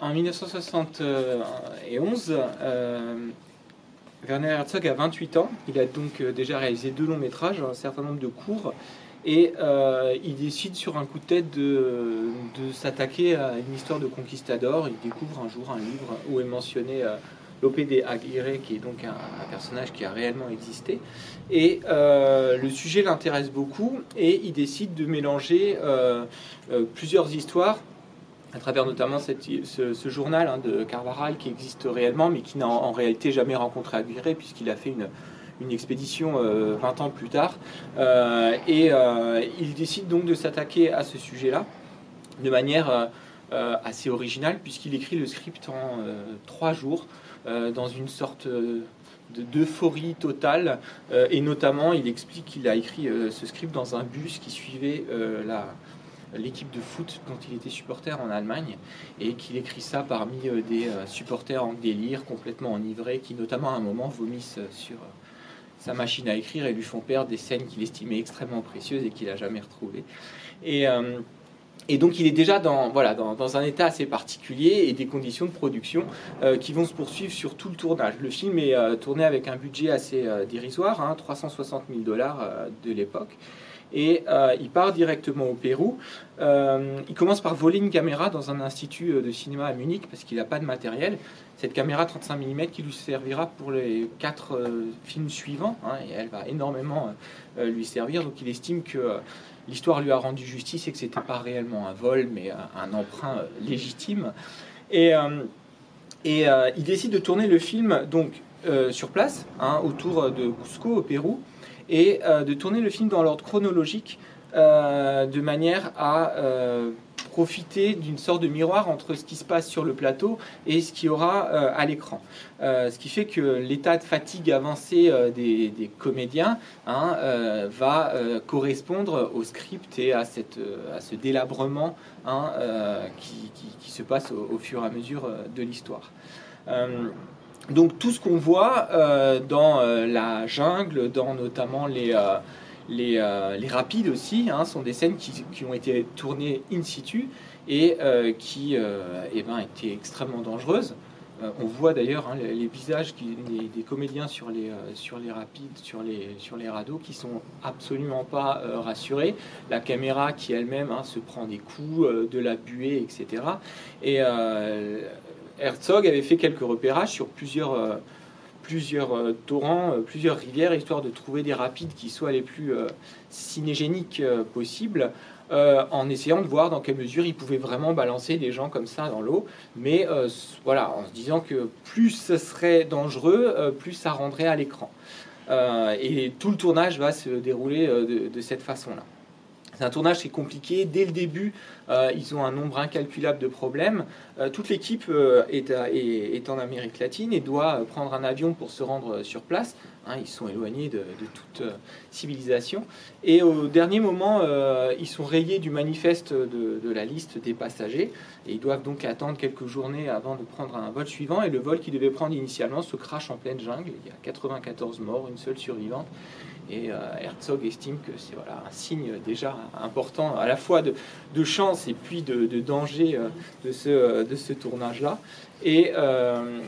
en 1971, Werner Herzog a 28 ans. Il a donc déjà réalisé deux longs métrages, un certain nombre de courts. Et il décide sur un coup de tête de, s'attaquer à une histoire de conquistador. Il découvre un jour un livre où est mentionné l'OPD Aguirre, qui est donc un, personnage qui a réellement existé. Et euh, le sujet l'intéresse beaucoup et il décide de mélanger euh, euh, plusieurs histoires à travers notamment ce, journal hein, de Carvaral qui existe réellement, mais qui n'a en, réalité jamais rencontré Aguirre, puisqu'il a fait une, expédition 20 ans plus tard. et il décide donc de s'attaquer à ce sujet-là de manière assez originale, puisqu'il écrit le script en trois jours. Euh, dans une sorte euh, d'euphorie totale. Euh, et notamment, il explique qu'il a écrit ce script dans un bus qui suivait l'équipe de foot dont il était supporter en Allemagne et qu'il écrit ça parmi des supporters en délire, complètement enivrés, qui notamment à un moment vomissent sur sa machine à écrire et lui font perdre des scènes qu'il estimait extrêmement précieuses et qu'il n'a jamais retrouvées. Et donc il est déjà dans, voilà, dans, un état assez particulier et des conditions de production euh, qui vont se poursuivre sur tout le tournage. Le film est euh, tourné avec un budget assez euh, dérisoire, hein, 360 000 dollars de l'époque. Et il part directement au Pérou. il commence par voler une caméra dans un institut de cinéma à Munich parce qu'il n'a pas de matériel. Cette caméra 35 mm qui lui servira pour les quatre films suivants hein, et elle va énormément lui servir. Donc il estime que l'histoire lui a rendu justice et que c'était pas réellement un vol, mais un, emprunt euh, légitime. Et, euh, euh, il décide de tourner le film donc sur place, hein, autour de Cusco au Pérou, et de tourner le film dans l'ordre chronologique, de manière à profiter d'une sorte de miroir entre ce qui se passe sur le plateau et ce qu'il y aura euh, à l'écran. Euh, ce qui fait que l'état de fatigue avancé euh, des, comédiens hein, va correspondre au script et à, cette, à ce délabrement hein, qui, se passe au, fur et à mesure de l'histoire. Donc tout ce qu'on voit dans la jungle, dans notamment les euh, les, rapides aussi hein, sont des scènes qui, ont été tournées in situ et euh, qui euh, eh ben, étaient extrêmement dangereuses. on voit d'ailleurs hein, les, visages des, comédiens sur les, sur les rapides, sur les, sur les radeaux, qui sont absolument pas rassurés. La caméra qui elle-même hein, se prend des coups, de la buée, etc. Et Herzog avait fait quelques repérages sur plusieurs plusieurs euh, torrents, euh, plusieurs rivières, histoire de trouver des rapides qui soient les plus euh, cinégéniques possibles, en essayant de voir dans quelle mesure ils pouvaient vraiment balancer des gens comme ça dans l'eau. Mais voilà, en se disant que plus ce serait dangereux, plus ça rendrait à l'écran. et tout le tournage va se dérouler de cette façon-là. C'est un tournage qui est compliqué. Dès le début, euh, ils ont un nombre incalculable de problèmes. Euh, toute l'équipe euh, est, en Amérique latine et doit prendre un avion pour se rendre sur place. Hein, ils sont éloignés de, toute civilisation. Et au dernier moment, ils sont rayés du manifeste de, de, la liste des passagers. Et ils doivent donc attendre quelques journées avant de prendre un vol suivant. Et le vol qu'ils devaient prendre initialement se crache en pleine jungle. Il y a 94 morts, une seule survivante. Et euh, Herzog estime que c'est voilà, un signe déjà important à la fois de, chance et puis de, danger euh, de ce, de ce tournage-là. Et euh,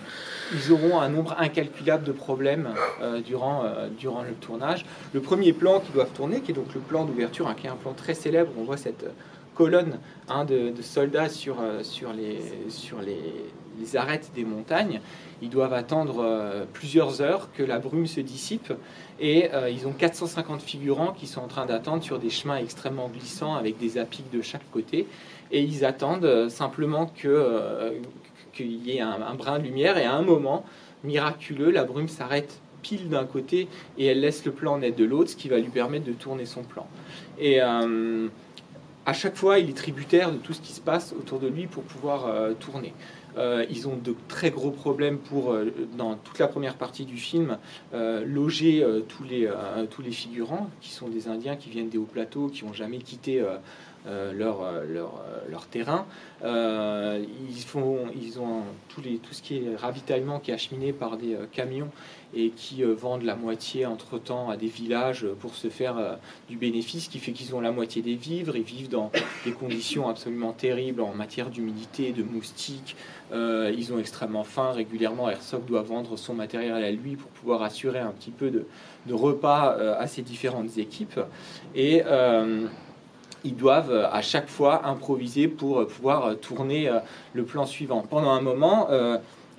ils auront un nombre incalculable de problèmes durant, durant le tournage. Le premier plan qu'ils doivent tourner, qui est donc le plan d'ouverture, hein, qui est un plan très célèbre, on voit cette colonne hein, de, soldats sur, sur, les, sur les, les arêtes des montagnes. Ils doivent attendre plusieurs heures que la brume se dissipe et euh, ils ont 450 figurants qui sont en train d'attendre sur des chemins extrêmement glissants avec des apics de chaque côté. Et ils attendent euh, simplement euh, qu'il y ait un, brin de lumière. Et à un moment, miraculeux, la brume s'arrête pile d'un côté et elle laisse le plan net de l'autre, ce qui va lui permettre de tourner son plan. Et à chaque fois, il est tributaire de tout ce qui se passe autour de lui pour pouvoir tourner. Euh, ils ont de très gros problèmes pour, euh, dans toute la première partie du film, euh, loger tous, les, figurants, qui sont des Indiens qui viennent des hauts plateaux, qui n'ont jamais quitté leur, terrain. ils ont tous les, tout ce qui est ravitaillement qui est acheminé par des camions et qui euh, vendent la moitié entre-temps à des villages pour se faire euh, du bénéfice, qui fait qu'ils ont la moitié des vivres, ils vivent dans des conditions absolument terribles en matière d'humidité, de moustiques, euh, ils ont extrêmement faim, régulièrement Herzog doit vendre son matériel à lui pour pouvoir assurer un petit peu de, repas à ces différentes équipes. Et ils doivent à chaque fois improviser pour pouvoir tourner le plan suivant. Pendant un moment,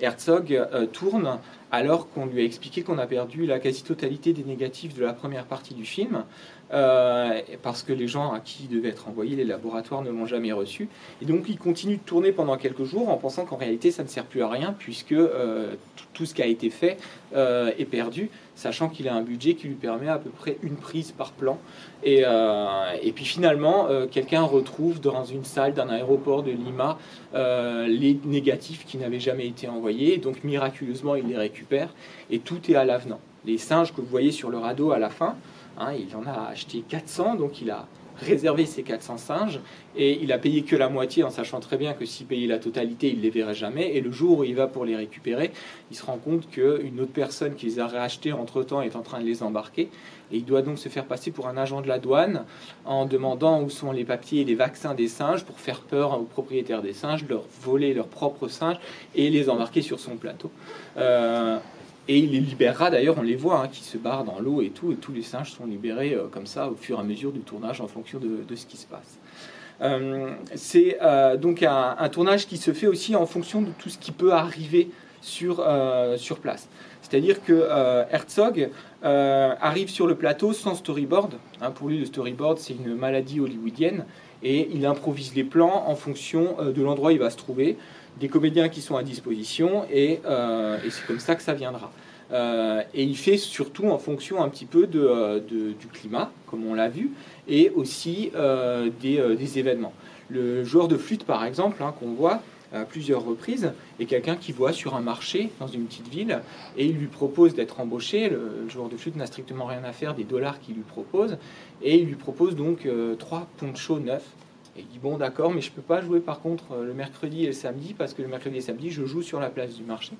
Herzog tourne alors qu'on lui a expliqué qu'on a perdu la quasi-totalité des négatifs de la première partie du film, euh, parce que les gens à qui il devait être envoyé, les laboratoires ne l'ont jamais reçu. Et donc il continue de tourner pendant quelques jours en pensant qu'en réalité ça ne sert plus à rien, puisque euh, tout ce qui a été fait euh, est perdu, sachant qu'il a un budget qui lui permet à peu près une prise par plan. Et, et puis finalement, quelqu'un retrouve dans une salle d'un aéroport de Lima les négatifs qui n'avaient jamais été envoyés, donc miraculeusement il les récupère et tout est à l'avenant. Les singes que vous voyez sur le radeau à la fin, hein, il en a acheté 400, donc il a réservé ses 400 singes et il a payé que la moitié en sachant très bien que s'il payait la totalité, il ne les verrait jamais. Et le jour où il va pour les récupérer, il se rend compte qu'une autre personne qui les a rachetés entre-temps est en train de les embarquer. Et il doit donc se faire passer pour un agent de la douane en demandant où sont les papiers et les vaccins des singes pour faire peur aux propriétaires des singes, leur voler leurs propres singes et les embarquer sur son plateau. Euh, et il les libérera d'ailleurs, on les voit, hein, qui se barrent dans l'eau et tout, et tous les singes sont libérés euh, comme ça au fur et à mesure du tournage en fonction de, ce qui se passe. Euh, c'est euh, donc un, tournage qui se fait aussi en fonction de tout ce qui peut arriver sur, sur place. C'est-à-dire que Herzog arrive sur le plateau sans storyboard. Hein, pour lui, le storyboard, c'est une maladie hollywoodienne, et il improvise les plans en fonction de l'endroit où il va se trouver des comédiens qui sont à disposition et, euh, c'est comme ça que ça viendra. Euh, et il fait surtout en fonction un petit peu de, euh, du climat, comme on l'a vu, et aussi des, événements. Le joueur de flûte, par exemple, hein, qu'on voit à plusieurs reprises, est quelqu'un qui voit sur un marché dans une petite ville et il lui propose d'être embauché. Le, joueur de flûte n'a strictement rien à faire des dollars qu'il lui propose et il lui propose donc trois ponchos neufs et il dit bon d'accord, mais je peux pas jouer par contre euh, le mercredi et le samedi parce que le mercredi et le samedi je joue sur la place du marché.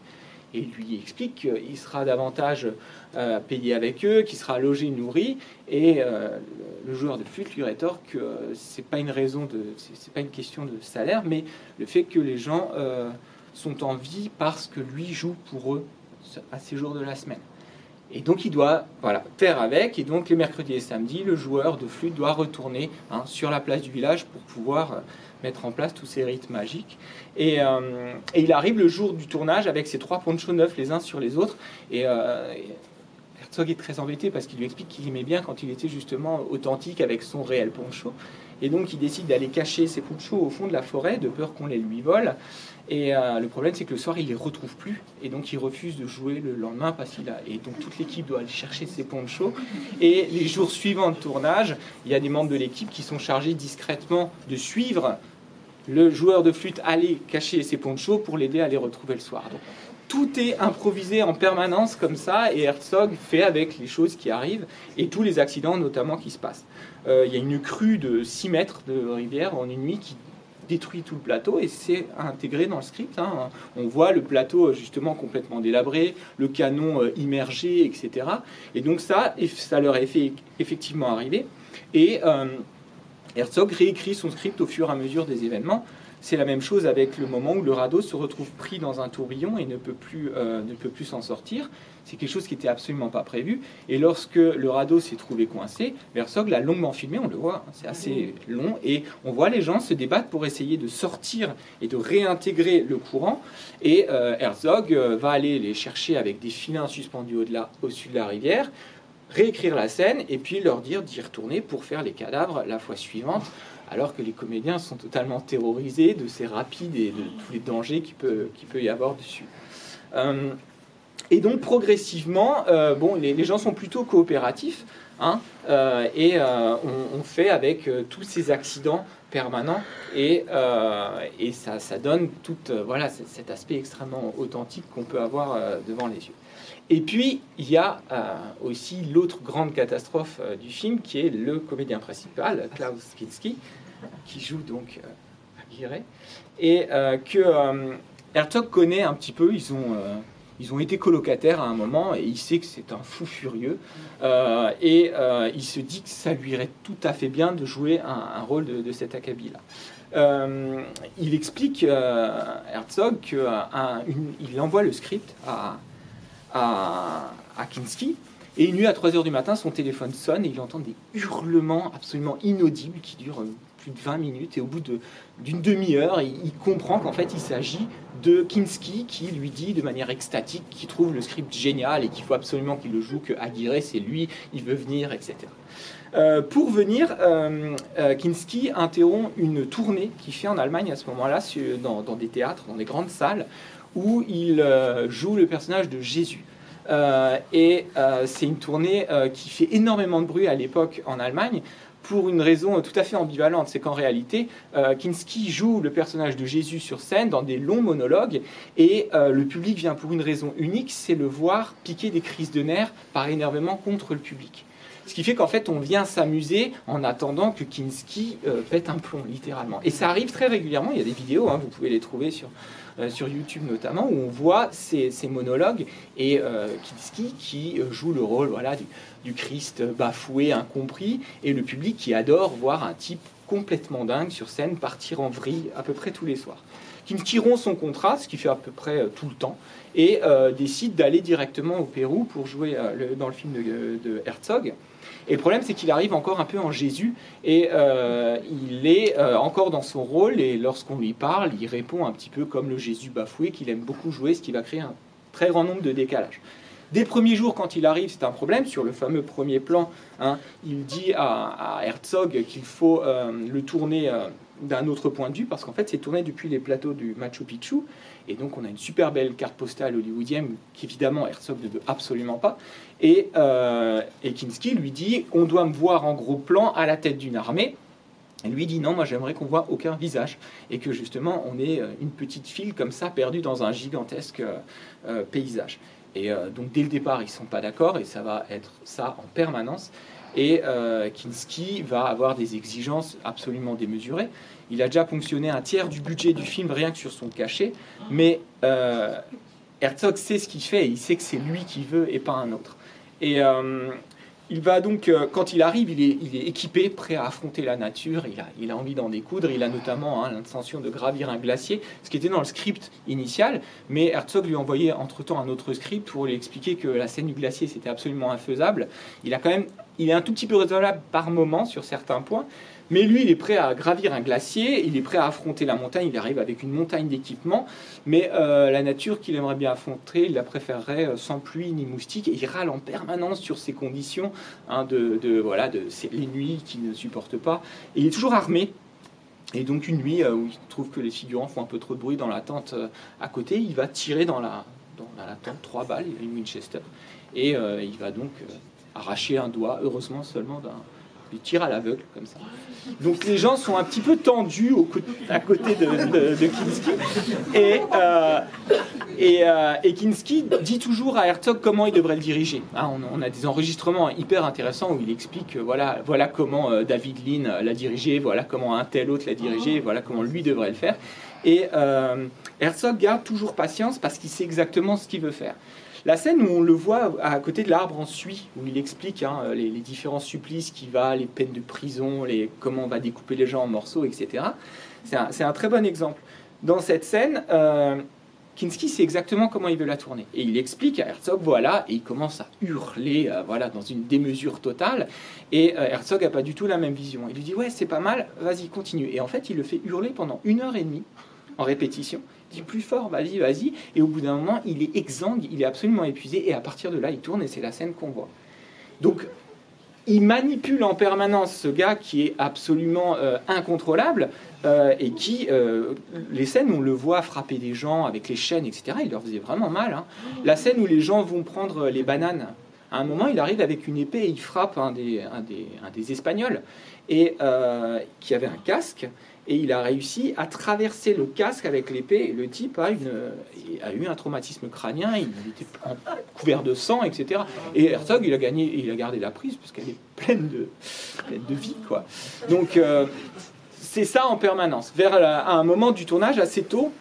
Et il lui explique qu'il sera davantage euh, payé avec eux, qu'il sera logé, nourri. Et euh, le joueur de flûte lui rétorque que c'est pas une raison de, c'est pas une question de salaire, mais le fait que les gens sont en vie parce que lui joue pour eux à ces jours de la semaine. Et donc il doit voilà, avec, et donc les mercredis et samedis, le joueur de flûte doit retourner hein, sur la place du village pour pouvoir euh, mettre en place tous ces rites magiques. Euh, et, il arrive le jour du tournage avec ses trois ponchos neufs les uns sur les autres, et, euh, Herzog est très embêté parce qu'il lui explique qu'il aimait bien quand il était justement authentique avec son réel poncho. Et donc il décide d'aller cacher ses ponchos au fond de la forêt de peur qu'on les lui vole. Et euh, le problème, c'est que le soir, il les retrouve plus. Et donc, il refuse de jouer le lendemain parce qu'il a. Et donc, toute l'équipe doit aller chercher ses ponchos. Et les jours suivants de tournage, il y a des membres de l'équipe qui sont chargés discrètement de suivre le joueur de flûte aller cacher ses ponchos pour l'aider à les retrouver le soir. Tout est improvisé en permanence comme ça, et Herzog fait avec les choses qui arrivent et tous les accidents notamment qui se passent. Euh, il y a une crue de 6 mètres de rivière en une nuit qui détruit tout le plateau et c'est intégré dans le script. Hein. On voit le plateau justement complètement délabré, le canon euh, immergé, etc. Et donc ça, ça leur est fait effectivement arriver. Et euh, Herzog réécrit son script au fur et à mesure des événements. C'est la même chose avec le moment où le radeau se retrouve pris dans un tourbillon et ne peut plus, euh, ne peut plus s'en sortir. C'est quelque chose qui n'était absolument pas prévu. Et lorsque le radeau s'est trouvé coincé, Herzog l'a longuement filmé, on le voit, hein, c'est assez long, et on voit les gens se débattre pour essayer de sortir et de réintégrer le courant. Et euh, Herzog euh, va aller les chercher avec des filins suspendus au-delà, au-dessus de la rivière, réécrire la scène et puis leur dire d'y retourner pour faire les cadavres la fois suivante alors que les comédiens sont totalement terrorisés de ces rapides et de tous les dangers qu'il peut, peut y avoir dessus. Euh, et donc progressivement, euh, bon, les, gens sont plutôt coopératifs, hein, euh, et on, fait avec tous ces accidents permanents, et, et ça, ça, donne voilà, cet aspect extrêmement authentique qu'on peut avoir devant les yeux. Et puis, il y a aussi l'autre grande catastrophe du film, qui est le comédien principal, Klaus Kinski, qui joue donc Aguirre, et que Herzog connaît un petit peu, ils ont ils ont été colocataires à un moment et il sait que c'est un fou furieux. Euh, et euh, il se dit que ça lui irait tout à fait bien de jouer un, rôle de, cet acabit-là. Euh, il explique, Herzog, qu'il envoie le script à, à, à Kinski. Et une nuit à 3h du matin, son téléphone sonne et il entend des hurlements absolument inaudibles qui durent plus de 20 minutes. Et au bout d'une demi-heure, il, comprend qu'en fait, il s'agit de Kinski qui lui dit de manière extatique qu'il trouve le script génial et qu'il faut absolument qu'il le joue, que Aguirre, c'est lui, il veut venir, etc. Euh, pour venir, euh, euh, Kinski interrompt une tournée qu'il fait en Allemagne à ce moment-là, dans, des théâtres, dans des grandes salles, où il joue le personnage de Jésus. et c'est une tournée qui fait énormément de bruit à l'époque en Allemagne, pour une raison tout à fait ambivalente. C'est qu'en réalité, euh, Kinski joue le personnage de Jésus sur scène dans des longs monologues et euh, le public vient pour une raison unique, c'est le voir piquer des crises de nerfs par énervement contre le public. Ce qui fait qu'en fait, on vient s'amuser en attendant que Kinski euh, pète un plomb, littéralement. Et ça arrive très régulièrement. Il y a des vidéos, hein, vous pouvez les trouver sur, euh, sur YouTube notamment, où on voit ces, monologues et euh, Kinski qui joue le rôle voilà, du, Christ bafoué, incompris, et le public qui adore voir un type complètement dingue sur scène partir en vrille à peu près tous les soirs. Kinski rompt son contrat, ce qui fait à peu près tout le temps, et décide d'aller directement au Pérou pour jouer dans le film de Herzog. Et le problème, c'est qu'il arrive encore un peu en Jésus et euh, il est euh, encore dans son rôle. Et lorsqu'on lui parle, il répond un petit peu comme le Jésus bafoué qu'il aime beaucoup jouer, ce qui va créer un très grand nombre de décalages. Des premiers jours, quand il arrive, c'est un problème. Sur le fameux premier plan, hein, il dit à, Herzog qu'il faut euh, le tourner d'un autre point de vue, parce qu'en fait, c'est tourné depuis les plateaux du Machu Picchu. Et donc, on a une super belle carte postale hollywoodienne qu'évidemment Herzog ne veut absolument pas. Et, euh, Kinski lui dit On doit me voir en gros plan à la tête d'une armée. Et lui dit non, moi j'aimerais qu'on voit aucun visage et que justement on ait euh, une petite file comme ça perdue dans un gigantesque euh, paysage. Et donc dès le départ ils sont pas d'accord et ça va être ça en permanence. Et Kinski va avoir des exigences absolument démesurées. Il a déjà fonctionné un tiers du budget du film rien que sur son cachet, mais euh, Herzog sait ce qu'il fait et il sait que c'est lui qui veut et pas un autre. Et euh, il va donc, euh, quand il arrive, il est, équipé, prêt à affronter la nature, il a, envie d'en découdre, il a notamment hein, l'intention de gravir un glacier, ce qui était dans le script initial, mais Herzog lui a envoyé entre-temps un autre script pour lui expliquer que la scène du glacier, c'était absolument infaisable. Il a quand même, il est un tout petit peu raisonnable par moment sur certains points, mais lui, il est prêt à gravir un glacier, il est prêt à affronter la montagne, il arrive avec une montagne d'équipement, mais euh, la nature qu'il aimerait bien affronter, il la préférerait euh, sans pluie ni moustique, et il râle en permanence sur ces conditions hein, de, voilà, les nuits qu'il ne supporte pas. Et il est toujours armé, et donc une nuit euh, où il trouve que les figurants font un peu trop de bruit dans la tente à côté, il va tirer dans la, dans la tente trois balles, il une Winchester, et il va donc arracher un doigt, heureusement seulement d'un il tire à l'aveugle comme ça. Donc les gens sont un petit peu tendus au à côté de, de, Kinski. Et, euh, euh, et, Kinski dit toujours à Herzog comment il devrait le diriger. Hein, on, a des enregistrements hyper intéressants où il explique voilà, voilà comment euh, David Lean l'a dirigé, voilà comment un tel autre l'a dirigé, voilà comment lui devrait le faire. Et Herzog garde toujours patience parce qu'il sait exactement ce qu'il veut faire. La scène où on le voit à côté de l'arbre en suie, où il explique hein, les, différents supplices qui va, les peines de prison, les, comment on va découper les gens en morceaux, etc. C'est un, très bon exemple. Dans cette scène, euh, Kinski sait exactement comment il veut la tourner. Et il explique à Herzog, voilà, et il commence à hurler, euh, voilà, dans une démesure totale. Et euh, Herzog n'a pas du tout la même vision. Il lui dit, ouais, c'est pas mal, vas-y, continue. Et en fait, il le fait hurler pendant une heure et demie en répétition dit plus fort, vas-y, vas-y. Et au bout d'un moment, il est exsangue, il est absolument épuisé, et à partir de là, il tourne, et c'est la scène qu'on voit. Donc, il manipule en permanence ce gars qui est absolument euh, incontrôlable, euh, et qui, euh, les scènes où on le voit frapper des gens avec les chaînes, etc., il leur faisait vraiment mal. Hein. La scène où les gens vont prendre les bananes, à un moment, il arrive avec une épée et il frappe un des, un des, un des Espagnols, et qui avait un casque, et il a réussi à traverser le casque avec l'épée. Le type a, eu un traumatisme crânien, il était couvert de sang, etc. Et Herzog, il a gagné, il a gardé la prise parce qu'elle est pleine de, de vie, quoi. Donc euh, c'est ça en permanence. Vers un moment du tournage assez tôt,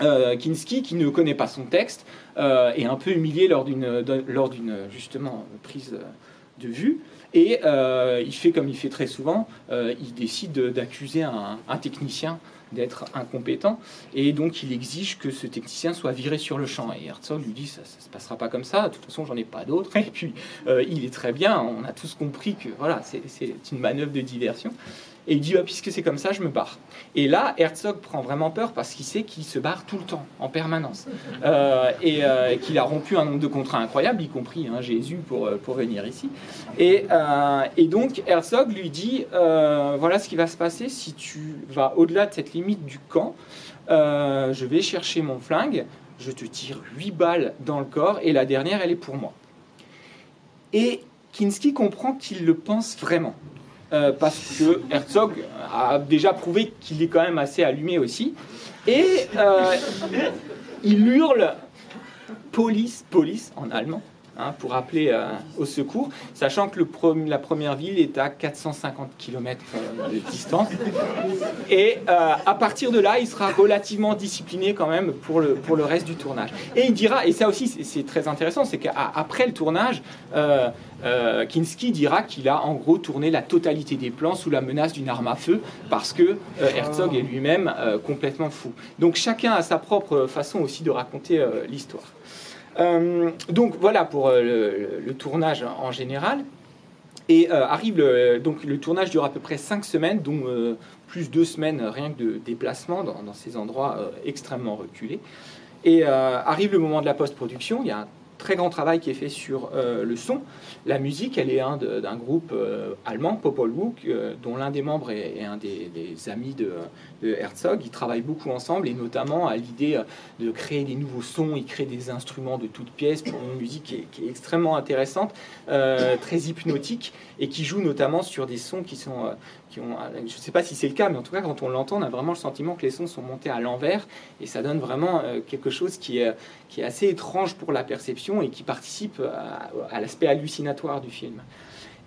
Kinski, qui ne connaît pas son texte, est un peu humilié lors d'une, lors d'une justement prise de vue. Et il fait comme il fait très souvent, il décide d'accuser un, un, technicien d'être incompétent, et donc il exige que ce technicien soit viré sur le champ. Et Herzog lui dit ça, ne se passera pas comme ça. De toute façon, j'en ai pas d'autres. Et puis il est très bien. On a tous compris que voilà, c'est une manœuvre de diversion. Et il dit, ah, puisque c'est comme ça, je me barre. Et là, Herzog prend vraiment peur parce qu'il sait qu'il se barre tout le temps, en permanence. Euh, et euh, qu'il a rompu un nombre de contrats incroyables, y compris hein, Jésus pour, euh, pour venir ici. Et, et donc, Herzog lui dit, voilà ce qui va se passer si tu vas au-delà de cette limite du camp. je vais chercher mon flingue, je te tire 8 balles dans le corps, et la dernière, elle est pour moi. Et Kinski comprend qu'il le pense vraiment. Euh, parce que Herzog a déjà prouvé qu'il est quand même assez allumé aussi. Et euh, il hurle police, police en allemand. Hein, pour appeler euh, au secours, sachant que la première ville est à 450 km euh, de distance. Et euh, à partir de là, il sera relativement discipliné quand même pour le, pour le reste du tournage. Et il dira, et ça aussi c'est très intéressant, c'est qu'après le tournage, Kinski dira qu'il a en gros tourné la totalité des plans sous la menace d'une arme à feu parce que Herzog est lui-même complètement fou. Donc chacun a sa propre façon aussi de raconter l'histoire. Euh, donc voilà pour euh, le, tournage en général. Et euh, arrive le, donc le tournage dure à peu près 5 semaines, dont plus 2 semaines rien que de déplacement dans, ces endroits extrêmement reculés. Et arrive le moment de la post-production, il y a très grand travail qui est fait sur euh, le son. La musique, elle est un d'un groupe euh, allemand, Popol Vuh, euh, dont l'un des membres est, un des, amis de, Herzog. Ils travaillent beaucoup ensemble et notamment à l'idée de créer des nouveaux sons. Ils créent des instruments de toutes pièces pour une musique qui est, qui extrêmement intéressante, très hypnotique et qui joue notamment sur des sons qui sont je ne sais pas si c'est le cas, mais en tout cas, quand on l'entend, on a vraiment le sentiment que les sons sont montés à l'envers, et ça donne vraiment euh, quelque chose qui est, qui est assez étrange pour la perception et qui participe à, l'aspect hallucinatoire du film.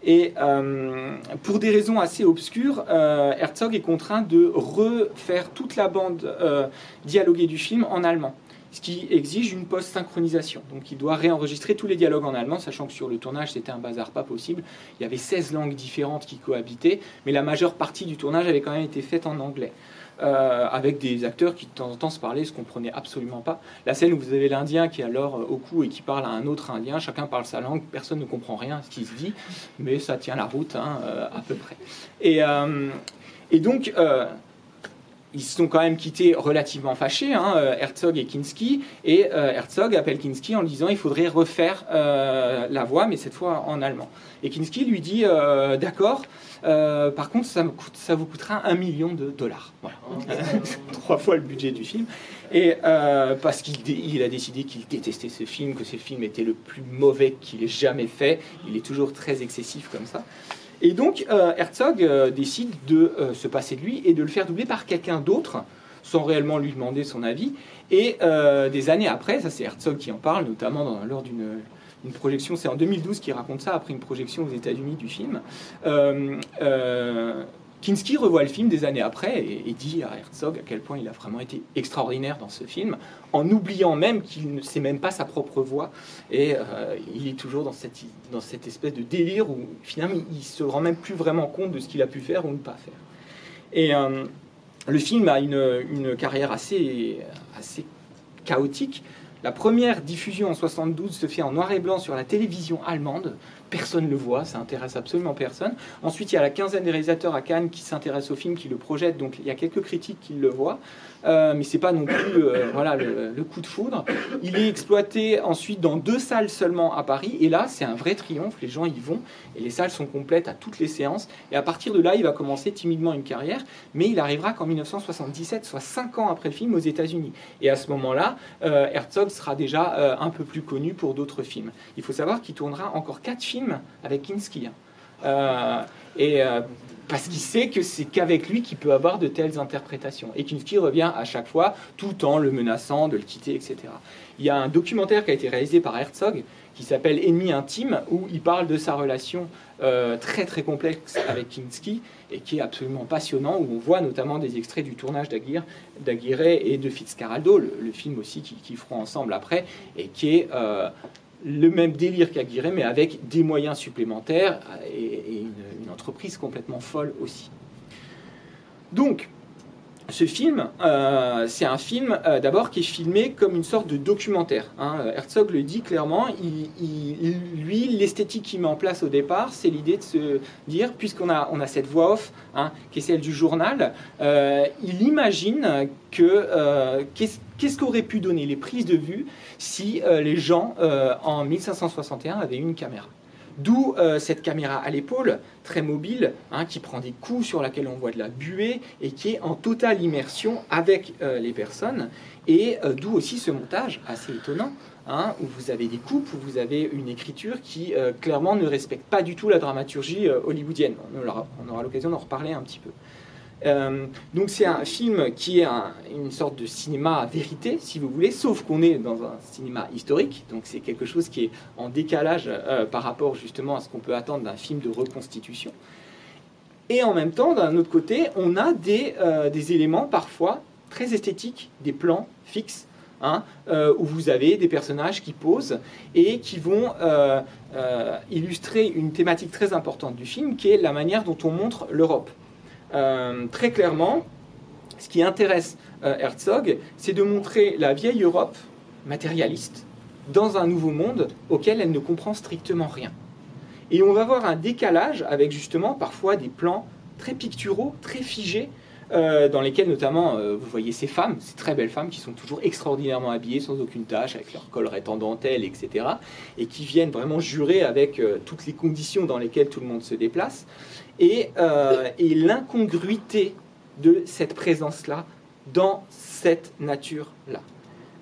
Et euh, pour des raisons assez obscures, euh, Herzog est contraint de refaire toute la bande dialoguée du film en allemand ce qui exige une post-synchronisation. Donc il doit réenregistrer tous les dialogues en allemand, sachant que sur le tournage c'était un bazar pas possible. Il y avait 16 langues différentes qui cohabitaient, mais la majeure partie du tournage avait quand même été faite en anglais. Euh, avec des acteurs qui de temps en temps se parlaient, se comprenaient absolument pas. La scène où vous avez l'Indien qui est alors au cou et qui parle à un autre Indien, chacun parle sa langue, personne ne comprend rien à ce qui se dit, mais ça tient la route hein, euh, à peu près. Euh, et donc ils se sont quand même quittés relativement fâchés, hein, euh, Herzog et Kinski, et euh, Herzog appelle Kinski en lui disant il faudrait refaire euh, la voix, mais cette fois en allemand. Et Kinski lui dit d'accord, par contre ça, ça, vous coûtera un million de dollars. Voilà. Trois fois le budget du film. Et parce qu'il a décidé qu'il détestait ce film, que ce film était le plus mauvais qu'il ait jamais fait, il est toujours très excessif comme ça. Et donc euh, Herzog euh, décide de euh, se passer de lui et de le faire doubler par quelqu'un d'autre, sans réellement lui demander son avis. Et des années après, ça c'est Herzog qui en parle, notamment lors d'une projection, c'est en 2012 qu'il raconte ça, après une projection aux États-Unis du film. Kinski revoit le film des années après et, dit à Herzog à quel point il a vraiment été extraordinaire dans ce film, en oubliant même qu'il ne sait même pas sa propre voix. Et euh, il est toujours dans cette, dans cette espèce de délire où finalement il se rend même plus vraiment compte de ce qu'il a pu faire ou ne pas faire. Et euh, le film a une, une, carrière assez, assez chaotique. La première diffusion en 72 se fait en noir et blanc sur la télévision allemande personne ne le voit, ça intéresse absolument personne. Ensuite, il y a la quinzaine des réalisateurs à Cannes qui s'intéressent au film, qui le projettent, donc il y a quelques critiques qui le voient, euh, mais c'est pas non plus euh, voilà, le, coup de foudre. Il est exploité ensuite dans deux salles seulement à Paris, et là, c'est un vrai triomphe, les gens y vont, et les salles sont complètes à toutes les séances, et à partir de là, il va commencer timidement une carrière, mais il arrivera qu'en 1977, soit cinq ans après le film, aux États-Unis. Et à ce moment-là, euh, Herzog sera déjà un peu plus connu pour d'autres films. Il faut savoir qu'il tournera encore quatre films avec Kinski. Hein. Euh, et euh, parce qu'il sait que c'est qu'avec lui qu'il peut avoir de telles interprétations. Et Kinski revient à chaque fois, tout en le menaçant de le quitter, etc. Il y a un documentaire qui a été réalisé par Herzog qui s'appelle Ennemi intime, où il parle de sa relation euh, très très complexe avec Kinski et qui est absolument passionnant, où on voit notamment des extraits du tournage d'Aguirre et de Fitzcarraldo, le, film aussi qu'ils feront ensemble après, et qui est le même délire qu'Aguirre, mais avec des moyens supplémentaires et, une, entreprise complètement folle aussi. Donc, ce film, euh, c'est un film euh, d'abord qui est filmé comme une sorte de documentaire. Hein. Herzog le dit clairement. lui, l'esthétique qu'il met en place au départ, c'est l'idée de se dire, puisqu'on a, cette voix off, hein, qui est celle du journal, euh, il imagine que qu'aurait pu donner les prises de vue si les gens en 1561 avaient une caméra? D'où euh, cette caméra à l'épaule, très mobile, hein, qui prend des coups sur laquelle on voit de la buée et qui est en totale immersion avec euh, les personnes. Et euh, d'où aussi ce montage assez étonnant, hein, où vous avez des coupes, où vous avez une écriture qui clairement ne respecte pas du tout la dramaturgie hollywoodienne. on aura l'occasion d'en reparler un petit peu. Euh, donc c'est un film qui est une sorte de cinéma vérité, si vous voulez, sauf qu'on est dans un cinéma historique, donc c'est quelque chose qui est en décalage euh, par rapport justement à ce qu'on peut attendre d'un film de reconstitution. Et en même temps, d'un autre côté, on a des, euh, éléments parfois très esthétiques, des plans fixes, hein, où vous avez des personnages qui posent et qui vont illustrer une thématique très importante du film, qui est la manière dont on montre l'Europe. Euh, très clairement, ce qui intéresse euh, Herzog, c'est de montrer la vieille Europe matérialiste dans un nouveau monde auquel elle ne comprend strictement rien. Et on va voir un décalage avec justement parfois des plans très picturaux, très figés, euh, dans lesquels notamment vous voyez ces femmes, ces très belles femmes qui sont toujours extraordinairement habillées, sans aucune tâche, avec leur collerette en dentelle, etc., et qui viennent vraiment jurer avec toutes les conditions dans lesquelles tout le monde se déplace. Euh, et, l'incongruité de cette présence-là dans cette nature-là.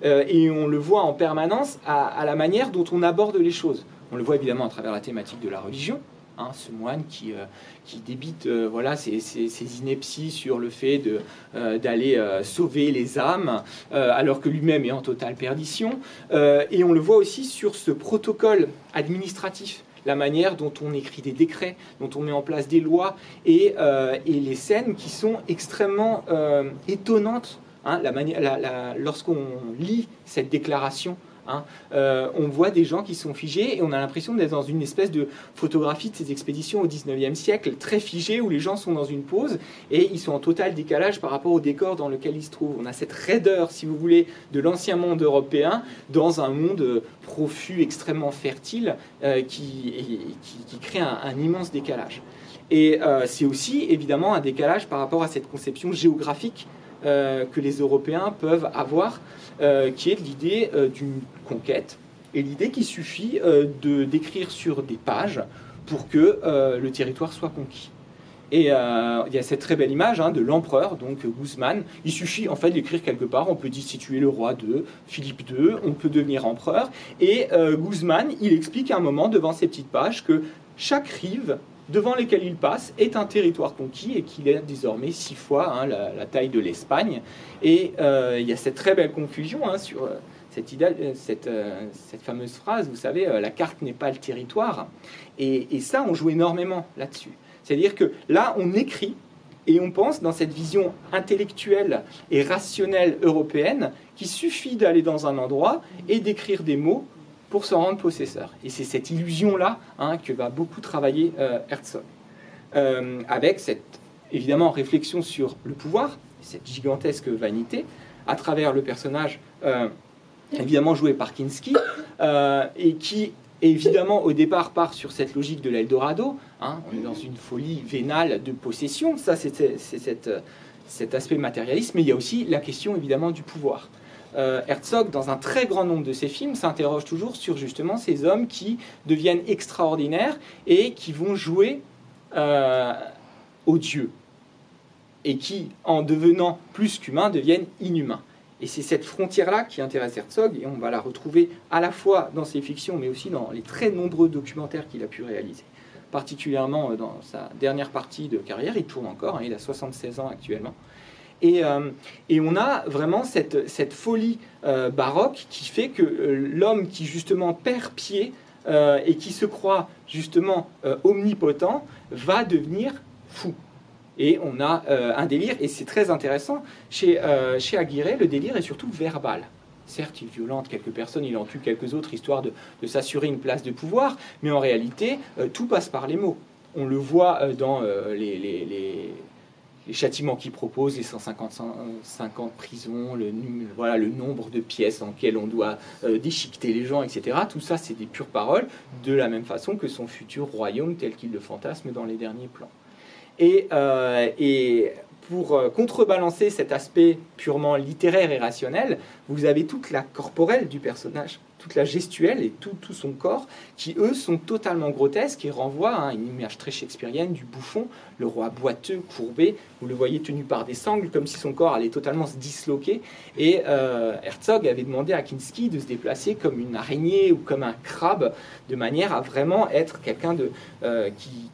Euh, et on le voit en permanence à, la manière dont on aborde les choses. On le voit évidemment à travers la thématique de la religion, hein, ce moine qui, euh, qui débite voilà, ses, ses, inepties sur le fait d'aller sauver les âmes, alors que lui-même est en totale perdition. et on le voit aussi sur ce protocole administratif la manière dont on écrit des décrets, dont on met en place des lois, et, euh, les scènes qui sont extrêmement euh, étonnantes. Hein, lorsqu'on lit cette déclaration Hein. Euh, on voit des gens qui sont figés et on a l'impression d'être dans une espèce de photographie de ces expéditions au 19e siècle, très figées, où les gens sont dans une pause et ils sont en total décalage par rapport au décor dans lequel ils se trouvent. On a cette raideur, si vous voulez, de l'ancien monde européen dans un monde profus, extrêmement fertile, euh, qui, crée un, immense décalage. Et euh, c'est aussi évidemment un décalage par rapport à cette conception géographique que les Européens peuvent avoir euh, qui est l'idée euh, d'une conquête et l'idée qu'il suffit euh, de d'écrire sur des pages pour que le territoire soit conquis. Et il y a cette très belle image hein, de l'empereur, donc Guzman. Il suffit en fait d'écrire quelque part. On peut destituer le roi de Philippe II, on peut devenir empereur. Et Guzman, il explique à un moment devant ces petites pages que chaque rive devant lesquelles il passe est un territoire conquis et qu'il est désormais six fois hein, la, taille de l'Espagne. Et euh, il y a cette très belle confusion hein, sur euh, cette, idée, euh, cette, cette, fameuse phrase, vous savez, la carte n'est pas le territoire. Et, et ça, on joue énormément là-dessus. C'est-à-dire que là, on écrit et on pense dans cette vision intellectuelle et rationnelle européenne qu'il suffit d'aller dans un endroit et d'écrire des mots pour se rendre possesseur. Et c'est cette illusion-là hein, que va beaucoup travailler euh, Herzog. Euh, avec cette, évidemment, réflexion sur le pouvoir, cette gigantesque vanité, à travers le personnage, euh, évidemment joué par Kinski, et qui, évidemment, au départ, part sur cette logique de l'Eldorado. Hein, on est dans une folie vénale de possession, ça c'est cet aspect matérialiste, mais il y a aussi la question, évidemment, du pouvoir. Euh, Herzog, dans un très grand nombre de ses films, s'interroge toujours sur justement ces hommes qui deviennent extraordinaires et qui vont jouer euh, aux dieux et qui, en devenant plus qu'humains, deviennent inhumains. Et c'est cette frontière-là qui intéresse Herzog, et on va la retrouver à la fois dans ses fictions, mais aussi dans les très nombreux documentaires qu'il a pu réaliser. Particulièrement euh, dans sa dernière partie de carrière, il tourne encore, hein, il a 76 ans actuellement. Et, on a vraiment cette, folie baroque qui fait que l'homme qui justement perd pied et qui se croit justement omnipotent va devenir fou. Et on a un délire, et c'est très intéressant, chez, Aguirre, le délire est surtout verbal. Certes, il violente quelques personnes, il en tue quelques autres, histoire de, s'assurer une place de pouvoir, mais en réalité, euh, tout passe par les mots. On le voit euh, dans euh, les, châtiments qu'il propose, les 150 prisons, le, voilà, le nombre de pièces dans lesquelles on doit déchiqueter les gens, etc. Tout ça, c'est des pures paroles, de la même façon que son futur royaume tel qu'il le fantasme dans les derniers plans. Et, et pour euh, contrebalancer cet aspect purement littéraire et rationnel, vous avez toute la corporelle du personnage, toute la gestuelle et tout, son corps, qui eux sont totalement grotesques et renvoient à une image très shakespearienne du bouffon, le roi boiteux, courbé, vous le voyez tenu par des sangles, comme si son corps allait totalement se disloquer. Et euh, Herzog avait demandé à Kinski de se déplacer comme une araignée ou comme un crabe, de manière à vraiment être quelqu'un de euh, qui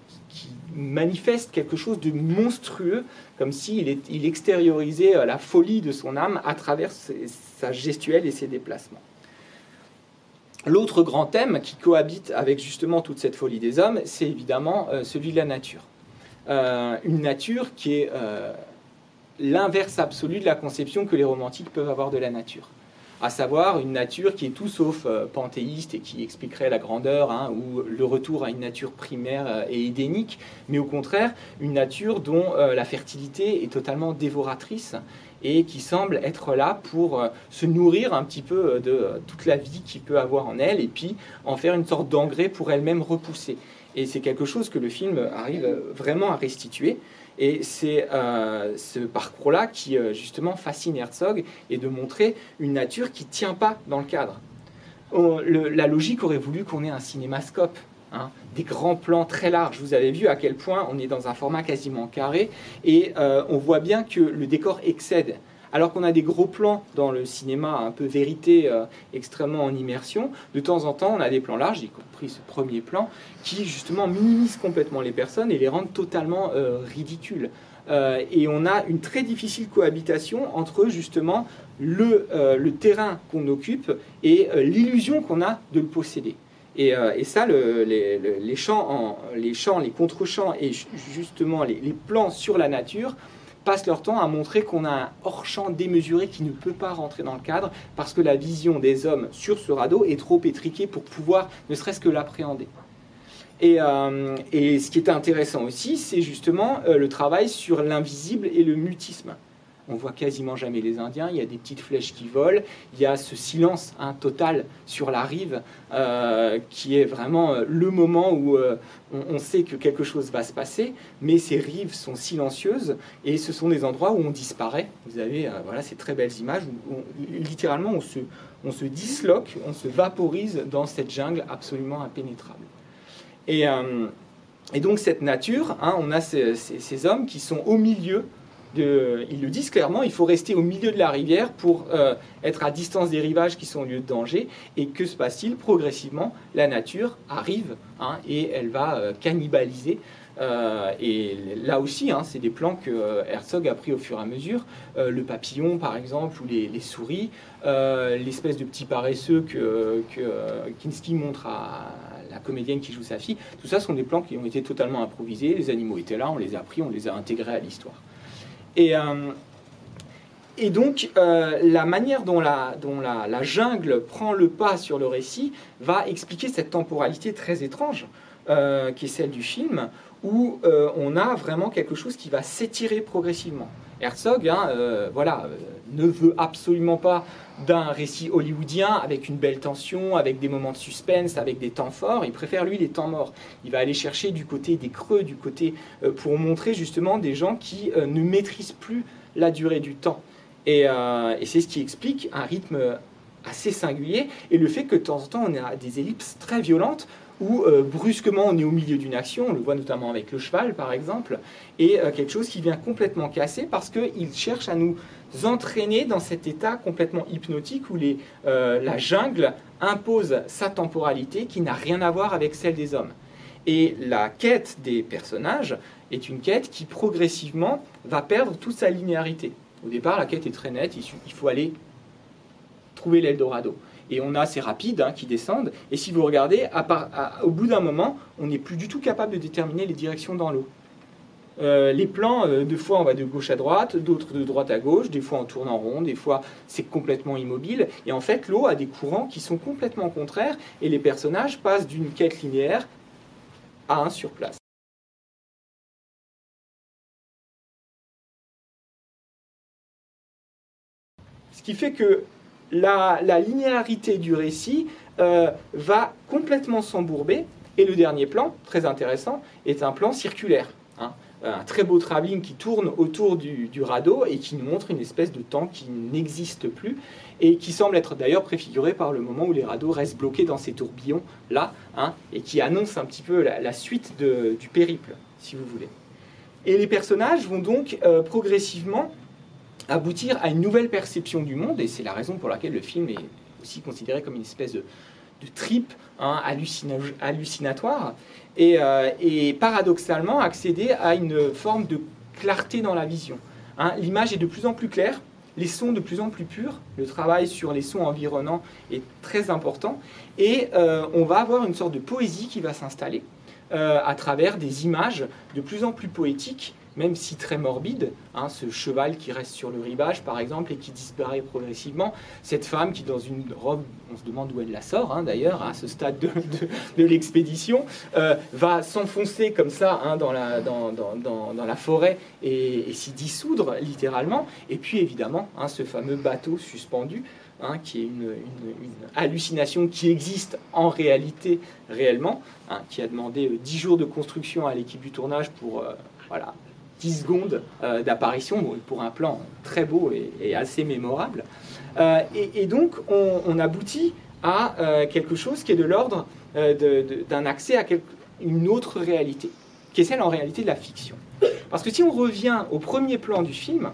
manifeste quelque chose de monstrueux, comme s'il il extériorisait euh, la folie de son âme à travers sa gestuelle et ses déplacements. L'autre grand thème qui cohabite avec justement toute cette folie des hommes, c'est évidemment euh, celui de la nature. Euh, une nature qui est l'inverse absolu de la conception que les romantiques peuvent avoir de la nature à savoir une nature qui est tout sauf euh, panthéiste et qui expliquerait la grandeur hein, ou le retour à une nature primaire euh, et édénique, mais au contraire une nature dont euh, la fertilité est totalement dévoratrice et qui semble être là pour se nourrir un petit peu de toute la vie qu'il peut avoir en elle et puis en faire une sorte d'engrais pour elle-même repousser. Et c'est quelque chose que le film arrive vraiment à restituer. Et c'est euh, ce parcours-là qui euh, justement fascine Herzog et de montrer une nature qui ne tient pas dans le cadre. la logique aurait voulu qu'on ait un cinémascope, hein, des grands plans très larges. Vous avez vu à quel point on est dans un format quasiment carré et euh, on voit bien que le décor excède alors qu'on a des gros plans dans le cinéma un peu vérité, euh, extrêmement en immersion, de temps en temps on a des plans larges, y compris ce premier plan, qui justement minimisent complètement les personnes et les rendent totalement euh, ridicules. Et on a une très difficile cohabitation entre justement le, terrain qu'on occupe et l'illusion qu'on a de le posséder. Et, ça, les, les champs, les contre-champs et justement les, plans sur la nature passent leur temps à montrer qu'on a un hors-champ démesuré qui ne peut pas rentrer dans le cadre parce que la vision des hommes sur ce radeau est trop étriquée pour pouvoir ne serait-ce que l'appréhender. Et, euh, ce qui est intéressant aussi, c'est justement euh, le travail sur l'invisible et le mutisme on voit quasiment jamais les Indiens, il y a des petites flèches qui volent, il y a ce silence hein, total sur la rive euh, qui est vraiment euh, le moment où euh, on, sait que quelque chose va se passer, mais ces rives sont silencieuses et ce sont des endroits où on disparaît. Vous avez voilà, ces très belles images où littéralement on se, on se disloque, on se vaporise dans cette jungle absolument impénétrable. Et, et donc cette nature, hein, on a ces hommes qui sont au milieu ils le disent clairement, il faut rester au milieu de la rivière pour euh, être à distance des rivages qui sont lieux de danger. Et que se passe-t-il Progressivement, la nature arrive hein, et elle va euh, cannibaliser. Euh, et là aussi, hein, c'est des plans que Herzog a pris au fur et à mesure. le papillon, par exemple, ou les, souris, l'espèce de petit paresseux que, que Kinski montre à la comédienne qui joue sa fille. Tout ça sont des plans qui ont été totalement improvisés. Les animaux étaient là, on les a pris, on les a intégrés à l'histoire. Et, euh, et donc, euh, la manière dont, la, dont la, jungle prend le pas sur le récit va expliquer cette temporalité très étrange euh, qui est celle du film, où on a vraiment quelque chose qui va s'étirer progressivement. Herzog, hein, voilà, ne veut absolument pas d'un récit hollywoodien avec une belle tension, avec des moments de suspense, avec des temps forts. Il préfère lui les temps morts. Il va aller chercher du côté des creux, du côté euh, pour montrer justement des gens qui euh, ne maîtrisent plus la durée du temps. Euh, et, c'est ce qui explique un rythme assez singulier et le fait que de temps en temps on a des ellipses très violentes où brusquement on est au milieu d'une action, on le voit notamment avec le cheval par exemple, et quelque chose qui vient complètement casser parce qu'il cherche à nous entraîner dans cet état complètement hypnotique où euh, la jungle impose sa temporalité qui n'a rien à voir avec celle des hommes. Et la quête des personnages est une quête qui progressivement va perdre toute sa linéarité. Au départ, la quête est très nette, il faut aller trouver l'Eldorado. Et on a ces rapides hein, qui descendent. Et si vous regardez, au bout d'un moment, on n'est plus du tout capable de déterminer les directions dans l'eau. Euh, les plans, euh, de fois on va de gauche à droite, d'autres de droite à gauche, des fois on tourne en rond, des fois c'est complètement immobile. Et en fait, l'eau a des courants qui sont complètement contraires et les personnages passent d'une quête linéaire à un sur place. Ce qui fait que la, linéarité du récit euh, va complètement s'embourber. Et le dernier plan, très intéressant, est un plan circulaire. Hein. Un très beau travelling qui tourne autour du, radeau et qui nous montre une espèce de temps qui n'existe plus et qui semble être d'ailleurs préfiguré par le moment où les radeaux restent bloqués dans ces tourbillons là, hein, et qui annonce un petit peu la, suite du périple, si vous voulez. Et les personnages vont donc euh, progressivement aboutir à une nouvelle perception du monde, et c'est la raison pour laquelle le film est aussi considéré comme une espèce de, de trip hein, hallucinatoire, euh, et, paradoxalement accéder à une forme de clarté dans la vision. Hein. L'image est de plus en plus claire, les sons de plus en plus purs, le travail sur les sons environnants est très important, et euh, on va avoir une sorte de poésie qui va s'installer euh, à travers des images de plus en plus poétiques même si très morbide, hein, ce cheval qui reste sur le rivage par exemple et qui disparaît progressivement, cette femme qui dans une robe, on se demande où elle la sort hein, d'ailleurs à ce stade de, l'expédition, euh, va s'enfoncer comme ça hein, dans, la, forêt et, s'y dissoudre littéralement, et puis évidemment ce fameux bateau suspendu. qui est une, hallucination qui existe en réalité réellement, qui a demandé 10 euh, jours de construction à l'équipe du tournage pour euh, voilà, 10 secondes euh, d'apparition, pour un plan très beau et, assez mémorable. Euh, et, donc, on, aboutit à euh, quelque chose qui est de l'ordre d'un accès à une autre réalité, qui est celle en réalité de la fiction. Parce que si on revient au premier plan du film,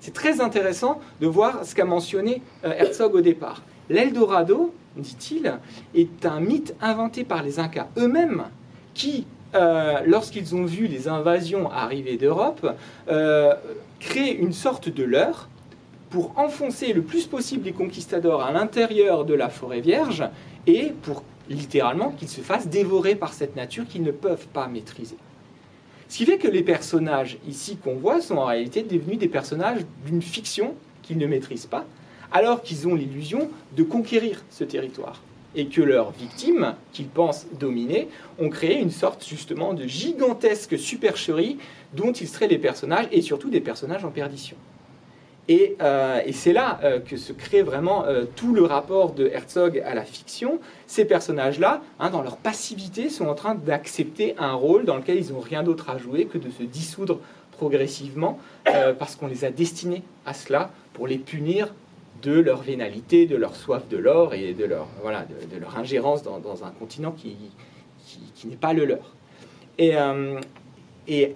c'est très intéressant de voir ce qu'a mentionné Herzog au départ. L'Eldorado, dit-il, est un mythe inventé par les Incas eux-mêmes qui euh, lorsqu'ils ont vu les invasions arriver d'Europe, euh, créer une sorte de leurre pour enfoncer le plus possible les conquistadors à l'intérieur de la forêt vierge et pour littéralement qu'ils se fassent dévorer par cette nature qu'ils ne peuvent pas maîtriser. Ce qui fait que les personnages ici qu'on voit sont en réalité devenus des personnages d'une fiction qu'ils ne maîtrisent pas, alors qu'ils ont l'illusion de conquérir ce territoire et que leurs victimes, qu'ils pensent dominer, ont créé une sorte justement de gigantesque supercherie dont ils seraient les personnages, et surtout des personnages en perdition. Et, euh, c'est là euh, que se crée vraiment euh, tout le rapport de Herzog à la fiction. Ces personnages-là, hein, dans leur passivité, sont en train d'accepter un rôle dans lequel ils n'ont rien d'autre à jouer que de se dissoudre progressivement, parce qu'on les a destinés à cela pour les punir de leur vénalité, de leur soif de l'or et de leur, voilà, de, leur ingérence dans, un continent qui, qui, n'est pas le leur. Et, euh, et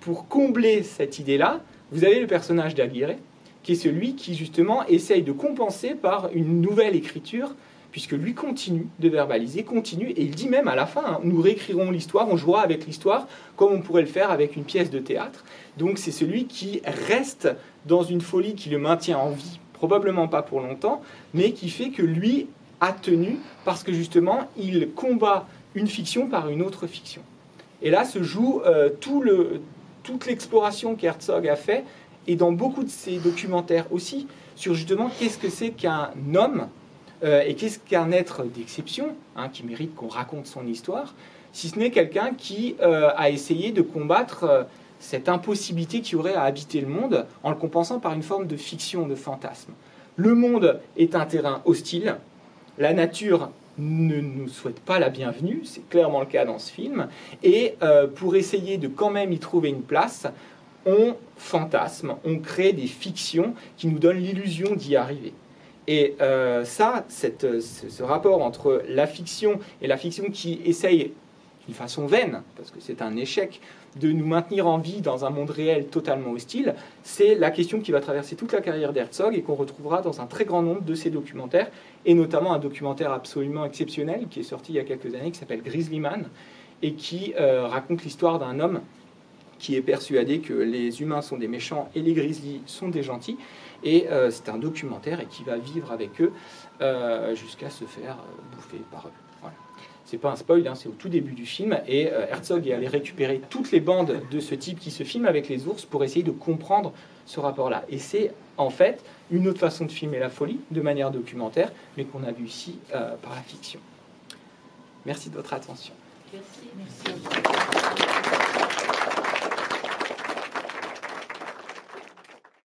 pour combler cette idée-là, vous avez le personnage d'Aguirre, qui est celui qui justement essaye de compenser par une nouvelle écriture, puisque lui continue de verbaliser, continue, et il dit même à la fin, hein, nous réécrirons l'histoire, on jouera avec l'histoire comme on pourrait le faire avec une pièce de théâtre. Donc c'est celui qui reste dans une folie qui le maintient en vie probablement pas pour longtemps, mais qui fait que lui a tenu parce que justement il combat une fiction par une autre fiction. Et là se joue euh, toute l'exploration qu'Herzog a fait, et dans beaucoup de ses documentaires aussi, sur justement qu'est-ce que c'est qu'un homme euh, et qu'est-ce qu'un être d'exception, hein, qui mérite qu'on raconte son histoire, si ce n'est quelqu'un qui euh, a essayé de combattre cette impossibilité qui aurait à habiter le monde en le compensant par une forme de fiction, de fantasme. Le monde est un terrain hostile, la nature ne nous souhaite pas la bienvenue, c'est clairement le cas dans ce film, et euh, pour essayer de quand même y trouver une place, on fantasme, on crée des fictions qui nous donnent l'illusion d'y arriver. Et euh, ça, ce rapport entre la fiction et la fiction qui essaye d'une façon vaine, parce que c'est un échec, de nous maintenir en vie dans un monde réel totalement hostile, c'est la question qui va traverser toute la carrière d'Herzog et qu'on retrouvera dans un très grand nombre de ses documentaires, et notamment un documentaire absolument exceptionnel qui est sorti il y a quelques années, qui s'appelle Grizzly Man, et qui euh, raconte l'histoire d'un homme qui est persuadé que les humains sont des méchants et les grizzlies sont des gentils. Et euh, c'est un documentaire et qui va vivre avec eux euh, jusqu'à se faire bouffer par eux. C'est pas un spoil, hein, c'est au tout début du film. Et Herzog est allé récupérer toutes les bandes de ce type qui se filment avec les ours pour essayer de comprendre ce rapport-là. Et c'est en fait une autre façon de filmer la folie de manière documentaire, mais qu'on a vu ici par la fiction. Merci de votre attention. Merci, merci.